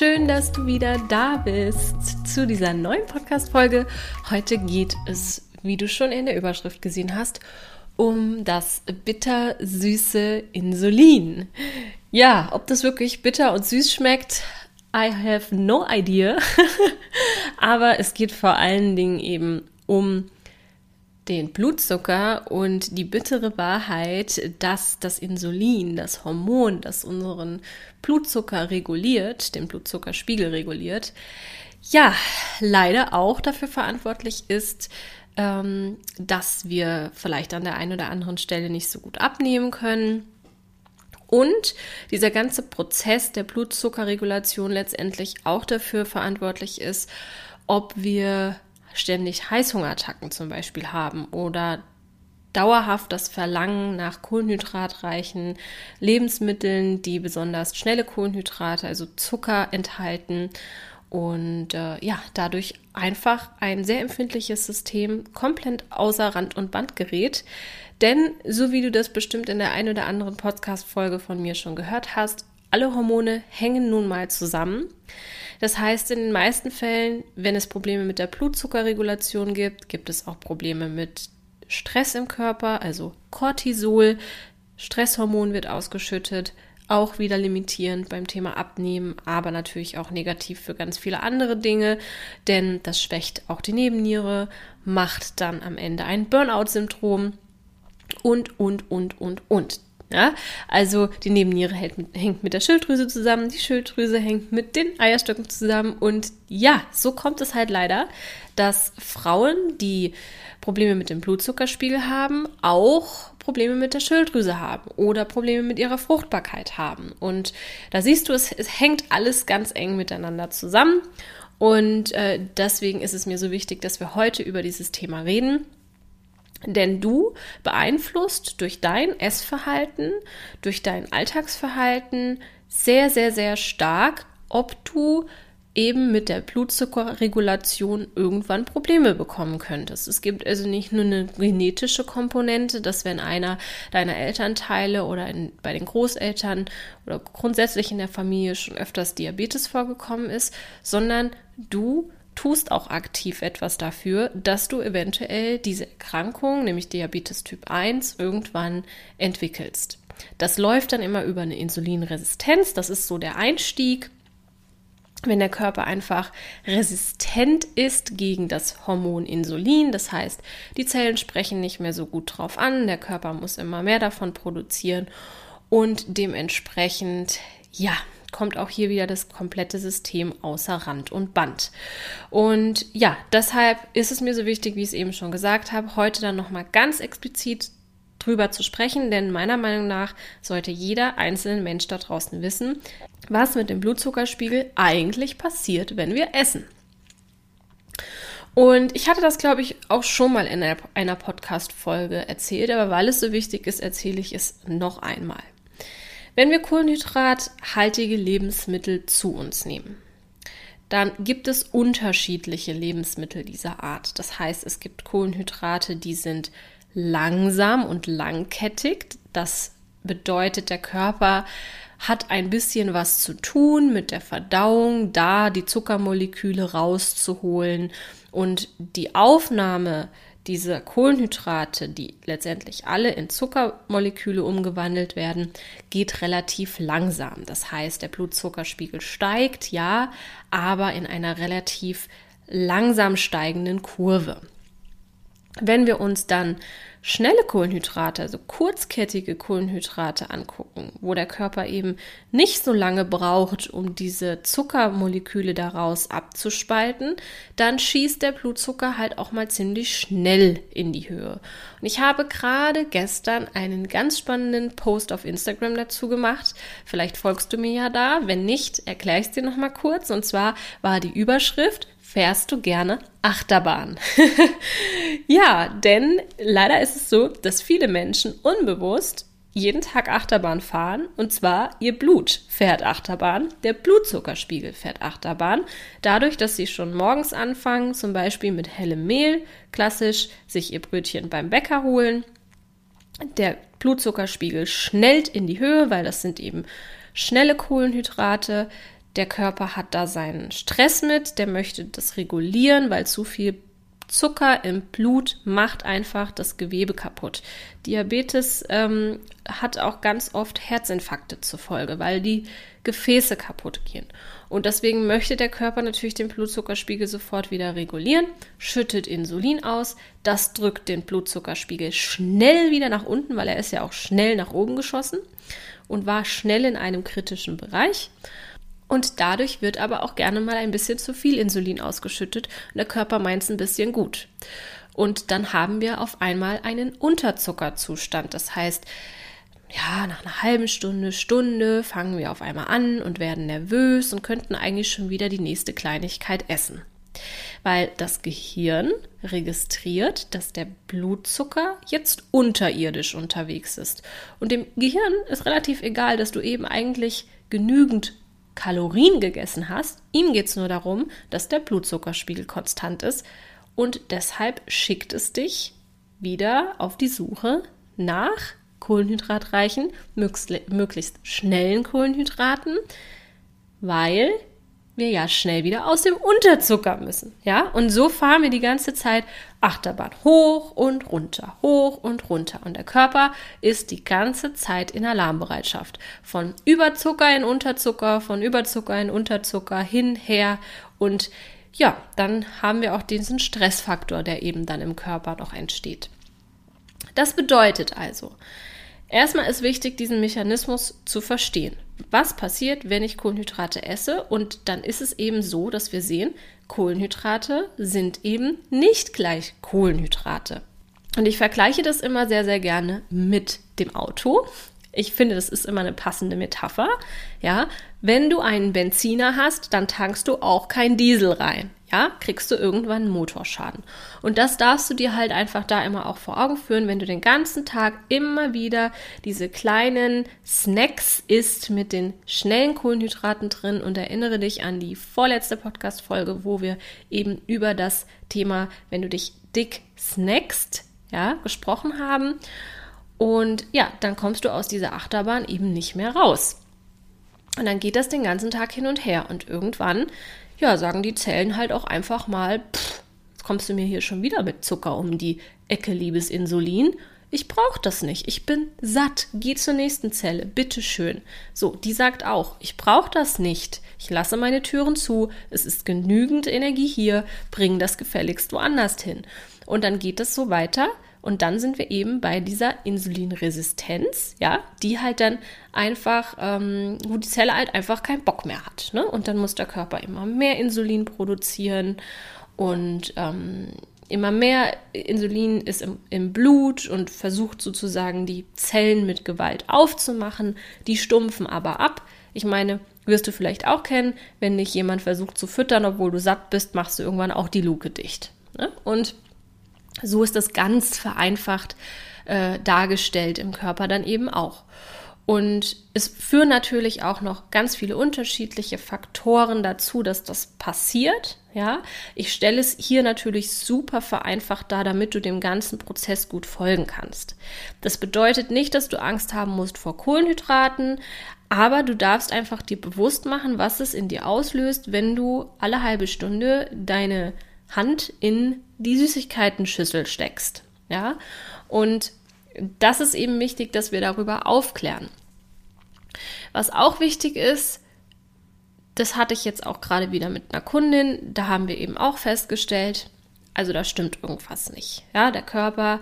Schön, dass du wieder da bist zu dieser neuen Podcast-Folge. Heute geht es, wie du schon in der Überschrift gesehen hast, um das bitter-süße Insulin. Ja, ob das wirklich bitter und süß schmeckt, I have no idea. Aber es geht vor allen Dingen eben um den Blutzucker und die bittere Wahrheit, dass das Insulin, das Hormon, das unseren Blutzucker reguliert, den Blutzuckerspiegel reguliert, ja, leider auch dafür verantwortlich ist, ähm, dass wir vielleicht an der einen oder anderen Stelle nicht so gut abnehmen können. Und dieser ganze Prozess der Blutzuckerregulation letztendlich auch dafür verantwortlich ist, ob wir ständig Heißhungerattacken zum Beispiel haben oder dauerhaft das Verlangen nach kohlenhydratreichen Lebensmitteln, die besonders schnelle Kohlenhydrate, also Zucker enthalten und äh, ja, dadurch einfach ein sehr empfindliches System komplett außer Rand und Band gerät. Denn, so wie du das bestimmt in der einen oder anderen Podcast-Folge von mir schon gehört hast, alle Hormone hängen nun mal zusammen. Das heißt, in den meisten Fällen, wenn es Probleme mit der Blutzuckerregulation gibt, gibt es auch Probleme mit Stress im Körper, also Cortisol. Stresshormon wird ausgeschüttet, auch wieder limitierend beim Thema Abnehmen, aber natürlich auch negativ für ganz viele andere Dinge, denn das schwächt auch die Nebenniere, macht dann am Ende ein Burnout-Syndrom und, und, und, und, und. Ja, also die Nebenniere hängt mit der Schilddrüse zusammen, die Schilddrüse hängt mit den Eierstöcken zusammen und ja, so kommt es halt leider, dass Frauen, die Probleme mit dem Blutzuckerspiegel haben, auch Probleme mit der Schilddrüse haben oder Probleme mit ihrer Fruchtbarkeit haben. Und da siehst du, es, es hängt alles ganz eng miteinander zusammen. Und äh, deswegen ist es mir so wichtig, dass wir heute über dieses Thema reden denn du beeinflusst durch dein Essverhalten, durch dein Alltagsverhalten sehr, sehr, sehr stark, ob du eben mit der Blutzuckerregulation irgendwann Probleme bekommen könntest. Es gibt also nicht nur eine genetische Komponente, dass wenn einer deiner Elternteile oder in, bei den Großeltern oder grundsätzlich in der Familie schon öfters Diabetes vorgekommen ist, sondern du tust auch aktiv etwas dafür, dass du eventuell diese Erkrankung, nämlich Diabetes Typ 1, irgendwann entwickelst. Das läuft dann immer über eine Insulinresistenz, das ist so der Einstieg. Wenn der Körper einfach resistent ist gegen das Hormon Insulin, das heißt, die Zellen sprechen nicht mehr so gut drauf an, der Körper muss immer mehr davon produzieren und dementsprechend, ja, kommt auch hier wieder das komplette System außer Rand und Band. Und ja, deshalb ist es mir so wichtig, wie ich es eben schon gesagt habe, heute dann nochmal ganz explizit drüber zu sprechen, denn meiner Meinung nach sollte jeder einzelne Mensch da draußen wissen, was mit dem Blutzuckerspiegel eigentlich passiert, wenn wir essen. Und ich hatte das, glaube ich, auch schon mal in einer Podcast-Folge erzählt, aber weil es so wichtig ist, erzähle ich es noch einmal. Wenn wir kohlenhydrathaltige Lebensmittel zu uns nehmen, dann gibt es unterschiedliche Lebensmittel dieser Art. Das heißt, es gibt Kohlenhydrate, die sind langsam und langkettig. Das bedeutet, der Körper hat ein bisschen was zu tun mit der Verdauung, da die Zuckermoleküle rauszuholen und die Aufnahme dieser Kohlenhydrate, die letztendlich alle in Zuckermoleküle umgewandelt werden, geht relativ langsam. Das heißt, der Blutzuckerspiegel steigt, ja, aber in einer relativ langsam steigenden Kurve. Wenn wir uns dann schnelle Kohlenhydrate, also kurzkettige Kohlenhydrate angucken, wo der Körper eben nicht so lange braucht, um diese Zuckermoleküle daraus abzuspalten, dann schießt der Blutzucker halt auch mal ziemlich schnell in die Höhe. Und ich habe gerade gestern einen ganz spannenden Post auf Instagram dazu gemacht. Vielleicht folgst du mir ja da. Wenn nicht, erkläre ich es dir nochmal kurz. Und zwar war die Überschrift fährst du gerne Achterbahn? ja, denn leider ist es so, dass viele Menschen unbewusst jeden Tag Achterbahn fahren und zwar ihr Blut fährt Achterbahn, der Blutzuckerspiegel fährt Achterbahn, dadurch, dass sie schon morgens anfangen, zum Beispiel mit hellem Mehl, klassisch sich ihr Brötchen beim Bäcker holen. Der Blutzuckerspiegel schnellt in die Höhe, weil das sind eben schnelle Kohlenhydrate. Der Körper hat da seinen Stress mit, der möchte das regulieren, weil zu viel Zucker im Blut macht einfach das Gewebe kaputt. Diabetes ähm, hat auch ganz oft Herzinfarkte zur Folge, weil die Gefäße kaputt gehen. Und deswegen möchte der Körper natürlich den Blutzuckerspiegel sofort wieder regulieren, schüttet Insulin aus. Das drückt den Blutzuckerspiegel schnell wieder nach unten, weil er ist ja auch schnell nach oben geschossen und war schnell in einem kritischen Bereich. Und dadurch wird aber auch gerne mal ein bisschen zu viel Insulin ausgeschüttet und der Körper meint es ein bisschen gut. Und dann haben wir auf einmal einen Unterzuckerzustand. Das heißt, ja, nach einer halben Stunde, Stunde fangen wir auf einmal an und werden nervös und könnten eigentlich schon wieder die nächste Kleinigkeit essen. Weil das Gehirn registriert, dass der Blutzucker jetzt unterirdisch unterwegs ist. Und dem Gehirn ist relativ egal, dass du eben eigentlich genügend Kalorien gegessen hast. Ihm geht es nur darum, dass der Blutzuckerspiegel konstant ist und deshalb schickt es dich wieder auf die Suche nach kohlenhydratreichen, möglichst schnellen Kohlenhydraten, weil wir ja schnell wieder aus dem Unterzucker müssen. Ja, und so fahren wir die ganze Zeit Achterbahn hoch und runter, hoch und runter. Und der Körper ist die ganze Zeit in Alarmbereitschaft. Von Überzucker in Unterzucker, von Überzucker in Unterzucker, hin, her. Und ja, dann haben wir auch diesen Stressfaktor, der eben dann im Körper noch entsteht. Das bedeutet also, Erstmal ist wichtig, diesen Mechanismus zu verstehen. Was passiert, wenn ich Kohlenhydrate esse? Und dann ist es eben so, dass wir sehen, Kohlenhydrate sind eben nicht gleich Kohlenhydrate. Und ich vergleiche das immer sehr, sehr gerne mit dem Auto. Ich finde, das ist immer eine passende Metapher. Ja, wenn du einen Benziner hast, dann tankst du auch kein Diesel rein ja, kriegst du irgendwann einen Motorschaden. Und das darfst du dir halt einfach da immer auch vor Augen führen, wenn du den ganzen Tag immer wieder diese kleinen Snacks isst mit den schnellen Kohlenhydraten drin und erinnere dich an die vorletzte Podcast-Folge, wo wir eben über das Thema, wenn du dich dick snackst, ja, gesprochen haben. Und ja, dann kommst du aus dieser Achterbahn eben nicht mehr raus. Und dann geht das den ganzen Tag hin und her. Und irgendwann ja, sagen die Zellen halt auch einfach mal, pff, jetzt kommst du mir hier schon wieder mit Zucker um die Ecke, liebes Insulin. Ich brauche das nicht. Ich bin satt. Geh zur nächsten Zelle. Bitteschön. So, die sagt auch, ich brauche das nicht. Ich lasse meine Türen zu. Es ist genügend Energie hier. Bring das gefälligst woanders hin. Und dann geht es so weiter und dann sind wir eben bei dieser Insulinresistenz, ja, die halt dann einfach, ähm, wo die Zelle halt einfach keinen Bock mehr hat. Ne? Und dann muss der Körper immer mehr Insulin produzieren und ähm, immer mehr Insulin ist im, im, Blut und versucht sozusagen die Zellen mit Gewalt aufzumachen. Die stumpfen aber ab. Ich meine, wirst du vielleicht auch kennen, wenn dich jemand versucht zu füttern, obwohl du satt bist, machst du irgendwann auch die Luke dicht. Ne? Und so ist das ganz vereinfacht äh, dargestellt im Körper dann eben auch. Und es führen natürlich auch noch ganz viele unterschiedliche Faktoren dazu, dass das passiert. Ja, ich stelle es hier natürlich super vereinfacht dar, damit du dem ganzen Prozess gut folgen kannst. Das bedeutet nicht, dass du Angst haben musst vor Kohlenhydraten, aber du darfst einfach dir bewusst machen, was es in dir auslöst, wenn du alle halbe Stunde deine Hand in die Süßigkeiten-Schüssel steckst. Ja, und das ist eben wichtig, dass wir darüber aufklären. Was auch wichtig ist, das hatte ich jetzt auch gerade wieder mit einer Kundin, da haben wir eben auch festgestellt, also da stimmt irgendwas nicht. Ja, der Körper,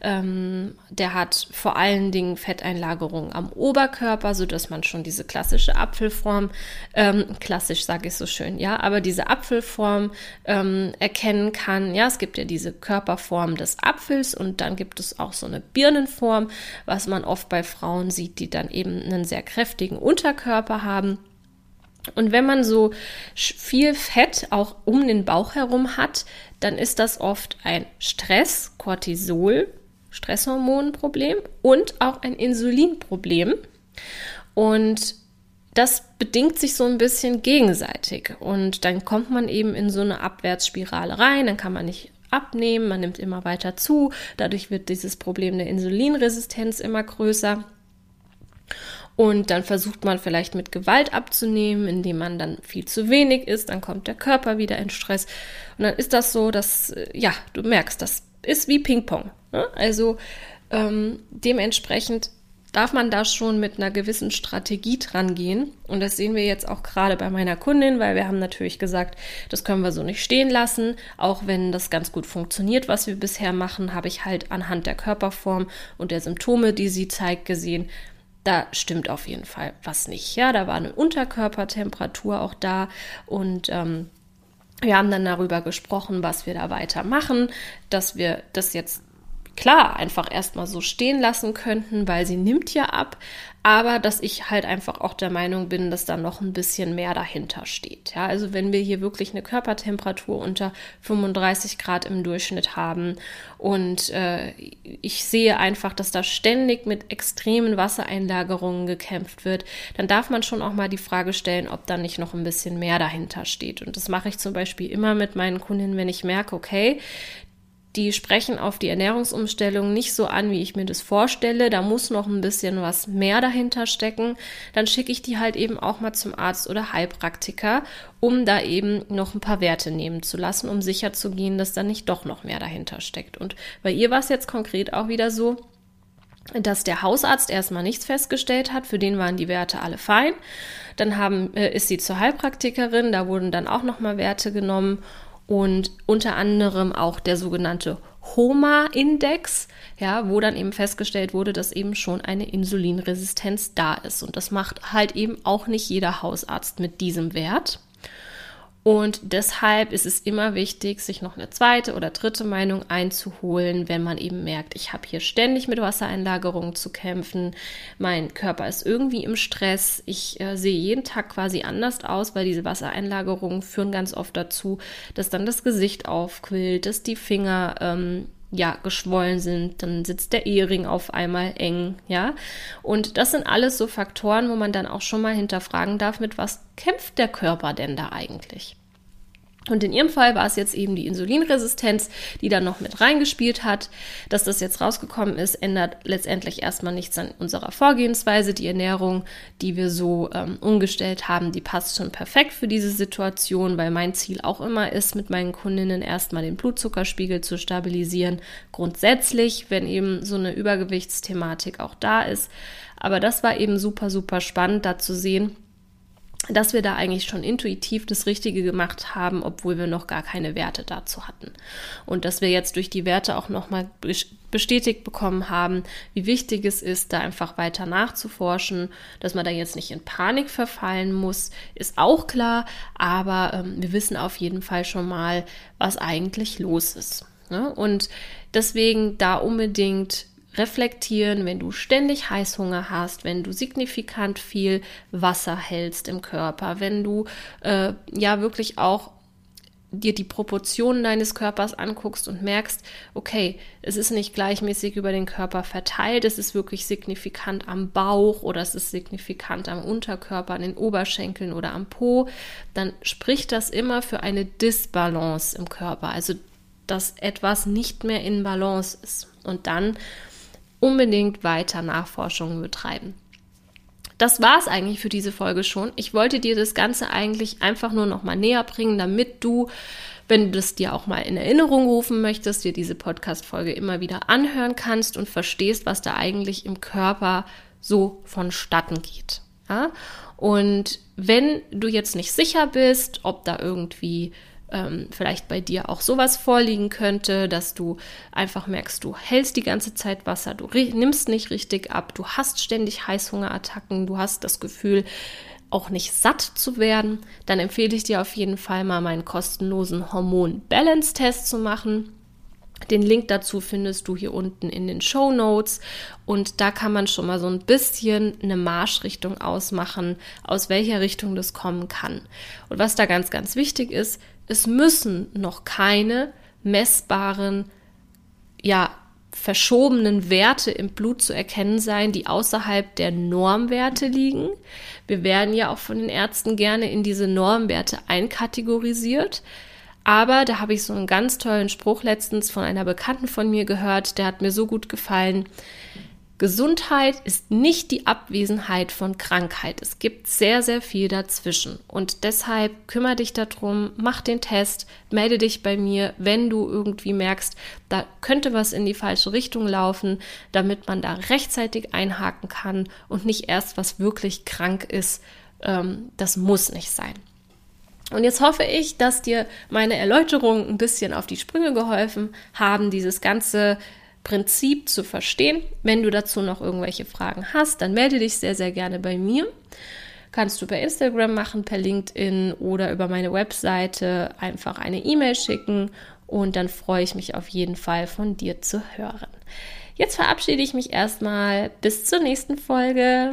ähm, der hat vor allen Dingen Fetteinlagerungen am Oberkörper, so dass man schon diese klassische Apfelform, ähm, klassisch sage ich so schön, ja, aber diese Apfelform ähm, erkennen kann. Ja, es gibt ja diese Körperform des Apfels und dann gibt es auch so eine Birnenform, was man oft bei Frauen sieht, die dann eben einen sehr kräftigen Unterkörper haben. Und wenn man so viel Fett auch um den Bauch herum hat, dann ist das oft ein Stress, Cortisol, Stresshormonproblem und auch ein Insulinproblem. Und das bedingt sich so ein bisschen gegenseitig. Und dann kommt man eben in so eine Abwärtsspirale rein, dann kann man nicht abnehmen, man nimmt immer weiter zu, dadurch wird dieses Problem der Insulinresistenz immer größer. Und dann versucht man vielleicht mit Gewalt abzunehmen, indem man dann viel zu wenig isst. Dann kommt der Körper wieder in Stress. Und dann ist das so, dass, äh, ja, du merkst, das ist wie Ping-Pong. Ne? Also ähm, dementsprechend darf man da schon mit einer gewissen Strategie dran gehen. Und das sehen wir jetzt auch gerade bei meiner Kundin, weil wir haben natürlich gesagt, das können wir so nicht stehen lassen. Auch wenn das ganz gut funktioniert, was wir bisher machen, habe ich halt anhand der Körperform und der Symptome, die sie zeigt, gesehen, da stimmt auf jeden Fall was nicht. Ja, da war eine Unterkörpertemperatur auch da und ähm, wir haben dann darüber gesprochen, was wir da weitermachen, dass wir das jetzt klar einfach erstmal so stehen lassen könnten, weil sie nimmt ja ab, aber dass ich halt einfach auch der Meinung bin, dass da noch ein bisschen mehr dahinter steht. Ja, also wenn wir hier wirklich eine Körpertemperatur unter 35 Grad im Durchschnitt haben und äh, ich sehe einfach, dass da ständig mit extremen Wassereinlagerungen gekämpft wird, dann darf man schon auch mal die Frage stellen, ob da nicht noch ein bisschen mehr dahinter steht. Und das mache ich zum Beispiel immer mit meinen Kundinnen, wenn ich merke, okay, die sprechen auf die Ernährungsumstellung nicht so an, wie ich mir das vorstelle. Da muss noch ein bisschen was mehr dahinter stecken. Dann schicke ich die halt eben auch mal zum Arzt oder Heilpraktiker, um da eben noch ein paar Werte nehmen zu lassen, um sicher zu gehen, dass da nicht doch noch mehr dahinter steckt. Und bei ihr war es jetzt konkret auch wieder so, dass der Hausarzt erstmal nichts festgestellt hat, für den waren die Werte alle fein. Dann haben, äh, ist sie zur Heilpraktikerin, da wurden dann auch nochmal Werte genommen und unter anderem auch der sogenannte HOMA-Index, ja, wo dann eben festgestellt wurde, dass eben schon eine Insulinresistenz da ist. Und das macht halt eben auch nicht jeder Hausarzt mit diesem Wert. Und deshalb ist es immer wichtig, sich noch eine zweite oder dritte Meinung einzuholen, wenn man eben merkt, ich habe hier ständig mit Wassereinlagerungen zu kämpfen, mein Körper ist irgendwie im Stress, ich äh, sehe jeden Tag quasi anders aus, weil diese Wassereinlagerungen führen ganz oft dazu, dass dann das Gesicht aufquillt, dass die Finger ähm, ja, geschwollen sind, dann sitzt der Ehering auf einmal eng, ja. Und das sind alles so Faktoren, wo man dann auch schon mal hinterfragen darf, mit was kämpft der Körper denn da eigentlich? Und in ihrem Fall war es jetzt eben die Insulinresistenz, die da noch mit reingespielt hat. Dass das jetzt rausgekommen ist, ändert letztendlich erstmal nichts an unserer Vorgehensweise. Die Ernährung, die wir so ähm, umgestellt haben, die passt schon perfekt für diese Situation, weil mein Ziel auch immer ist, mit meinen Kundinnen erstmal den Blutzuckerspiegel zu stabilisieren. Grundsätzlich, wenn eben so eine Übergewichtsthematik auch da ist. Aber das war eben super, super spannend, da zu sehen, dass wir da eigentlich schon intuitiv das Richtige gemacht haben, obwohl wir noch gar keine Werte dazu hatten. Und dass wir jetzt durch die Werte auch nochmal bestätigt bekommen haben, wie wichtig es ist, da einfach weiter nachzuforschen, dass man da jetzt nicht in Panik verfallen muss, ist auch klar, aber ähm, wir wissen auf jeden Fall schon mal, was eigentlich los ist. Ne? Und deswegen da unbedingt reflektieren, wenn du ständig Heißhunger hast, wenn du signifikant viel Wasser hältst im Körper, wenn du äh, ja wirklich auch dir die Proportionen deines Körpers anguckst und merkst, okay, es ist nicht gleichmäßig über den Körper verteilt, es ist wirklich signifikant am Bauch oder es ist signifikant am Unterkörper, an den Oberschenkeln oder am Po, dann spricht das immer für eine Disbalance im Körper, also dass etwas nicht mehr in Balance ist. Und dann unbedingt weiter Nachforschungen betreiben. Das war es eigentlich für diese Folge schon. Ich wollte dir das Ganze eigentlich einfach nur noch mal näher bringen, damit du, wenn du das dir auch mal in Erinnerung rufen möchtest, dir diese Podcast-Folge immer wieder anhören kannst und verstehst, was da eigentlich im Körper so vonstatten geht. Ja? Und wenn du jetzt nicht sicher bist, ob da irgendwie ähm, vielleicht bei dir auch sowas vorliegen könnte, dass du einfach merkst, du hältst die ganze Zeit Wasser, du nimmst nicht richtig ab, du hast ständig Heißhungerattacken, du hast das Gefühl, auch nicht satt zu werden, dann empfehle ich dir auf jeden Fall mal meinen kostenlosen Hormon-Balance-Test zu machen. Den Link dazu findest du hier unten in den Show Notes und da kann man schon mal so ein bisschen eine Marschrichtung ausmachen, aus welcher Richtung das kommen kann. Und was da ganz, ganz wichtig ist, es müssen noch keine messbaren, ja, verschobenen Werte im Blut zu erkennen sein, die außerhalb der Normwerte liegen. Wir werden ja auch von den Ärzten gerne in diese Normwerte einkategorisiert. Aber da habe ich so einen ganz tollen Spruch letztens von einer Bekannten von mir gehört, der hat mir so gut gefallen. Gesundheit ist nicht die Abwesenheit von Krankheit. Es gibt sehr, sehr viel dazwischen. Und deshalb kümmere dich darum, mach den Test, melde dich bei mir, wenn du irgendwie merkst, da könnte was in die falsche Richtung laufen, damit man da rechtzeitig einhaken kann und nicht erst was wirklich krank ist. Ähm, das muss nicht sein. Und jetzt hoffe ich, dass dir meine Erläuterungen ein bisschen auf die Sprünge geholfen haben, dieses ganze Prinzip zu verstehen. Wenn du dazu noch irgendwelche Fragen hast, dann melde dich sehr, sehr gerne bei mir. Kannst du per Instagram machen, per LinkedIn oder über meine Webseite einfach eine E-Mail schicken und dann freue ich mich auf jeden Fall von dir zu hören. Jetzt verabschiede ich mich erstmal. Bis zur nächsten Folge.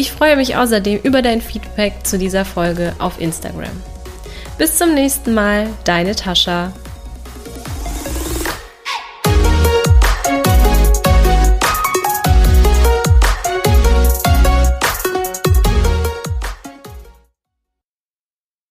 Ich freue mich außerdem über dein Feedback zu dieser Folge auf Instagram. Bis zum nächsten Mal, deine Tascha.